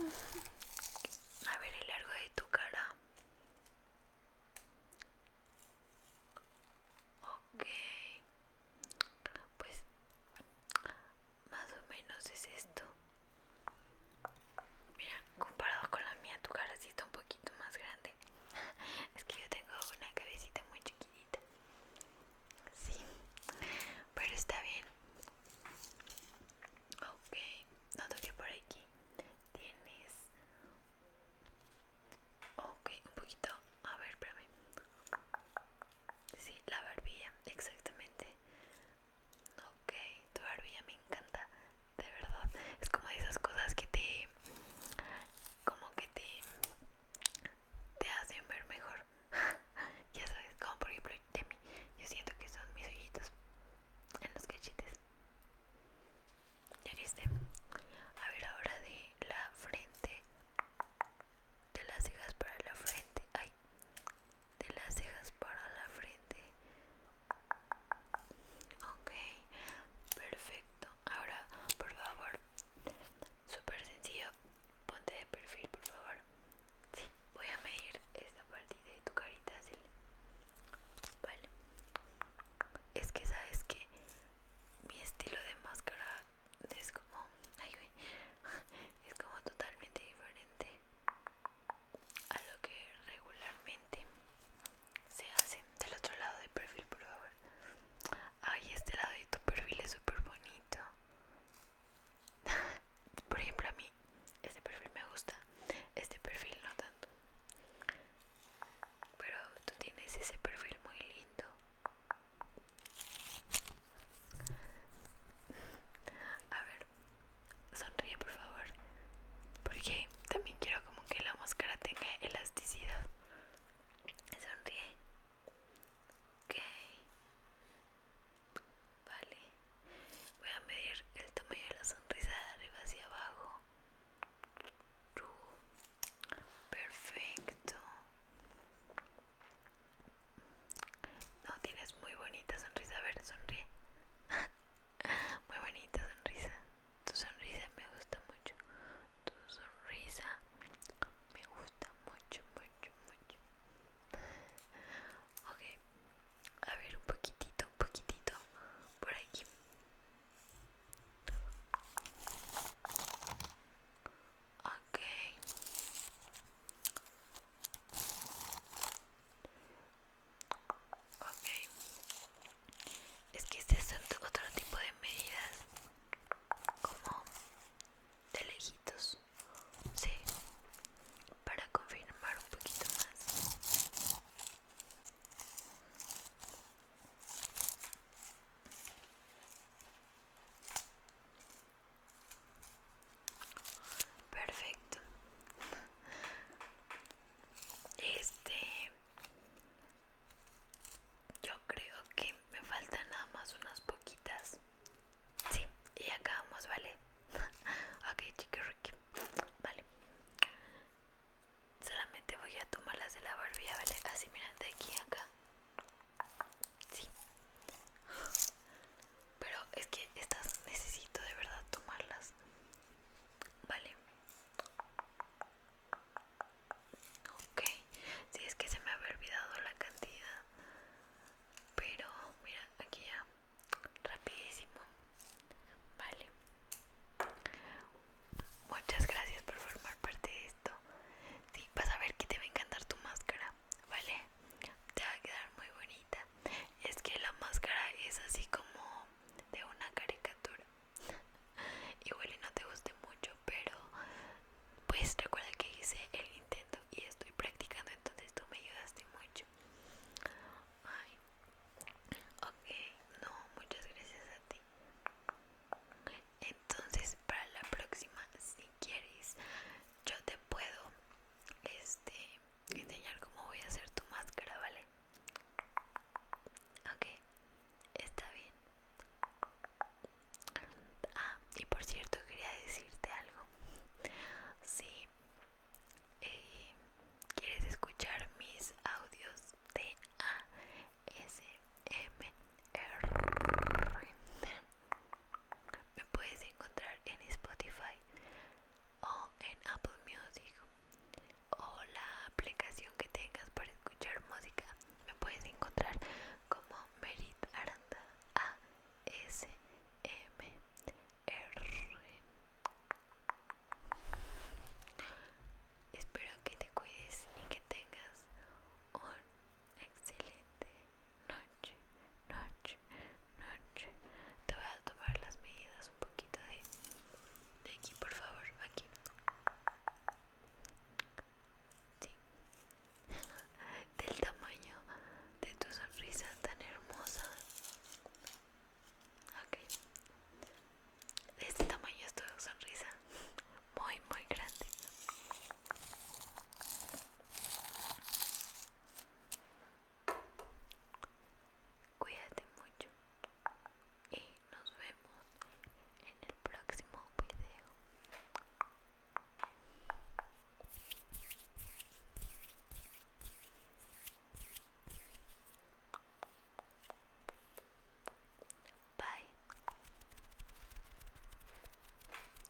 Mm-hmm.